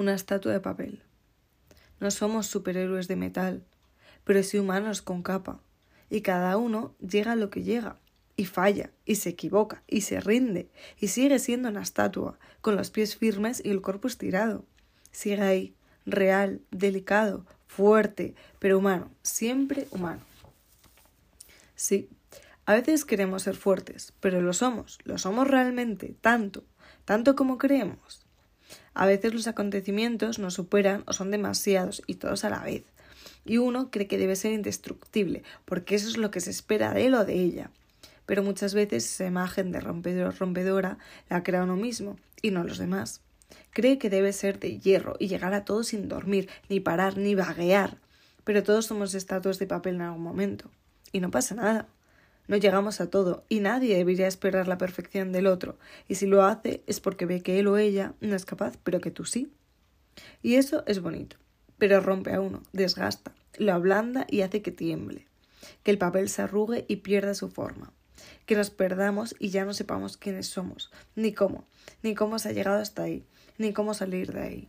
una estatua de papel. No somos superhéroes de metal, pero sí humanos con capa, y cada uno llega a lo que llega, y falla, y se equivoca, y se rinde, y sigue siendo una estatua, con los pies firmes y el cuerpo estirado. Sigue ahí, real, delicado, fuerte, pero humano, siempre humano. Sí, a veces queremos ser fuertes, pero lo somos, lo somos realmente, tanto, tanto como creemos. A veces los acontecimientos nos superan o son demasiados y todos a la vez. Y uno cree que debe ser indestructible, porque eso es lo que se espera de él o de ella. Pero muchas veces esa imagen de rompedor rompedora la crea uno mismo y no los demás. Cree que debe ser de hierro y llegar a todo sin dormir, ni parar, ni vaguear. Pero todos somos estatuas de papel en algún momento. Y no pasa nada. No llegamos a todo, y nadie debería esperar la perfección del otro, y si lo hace es porque ve que él o ella no es capaz, pero que tú sí. Y eso es bonito, pero rompe a uno, desgasta, lo ablanda y hace que tiemble, que el papel se arrugue y pierda su forma, que nos perdamos y ya no sepamos quiénes somos, ni cómo, ni cómo se ha llegado hasta ahí, ni cómo salir de ahí.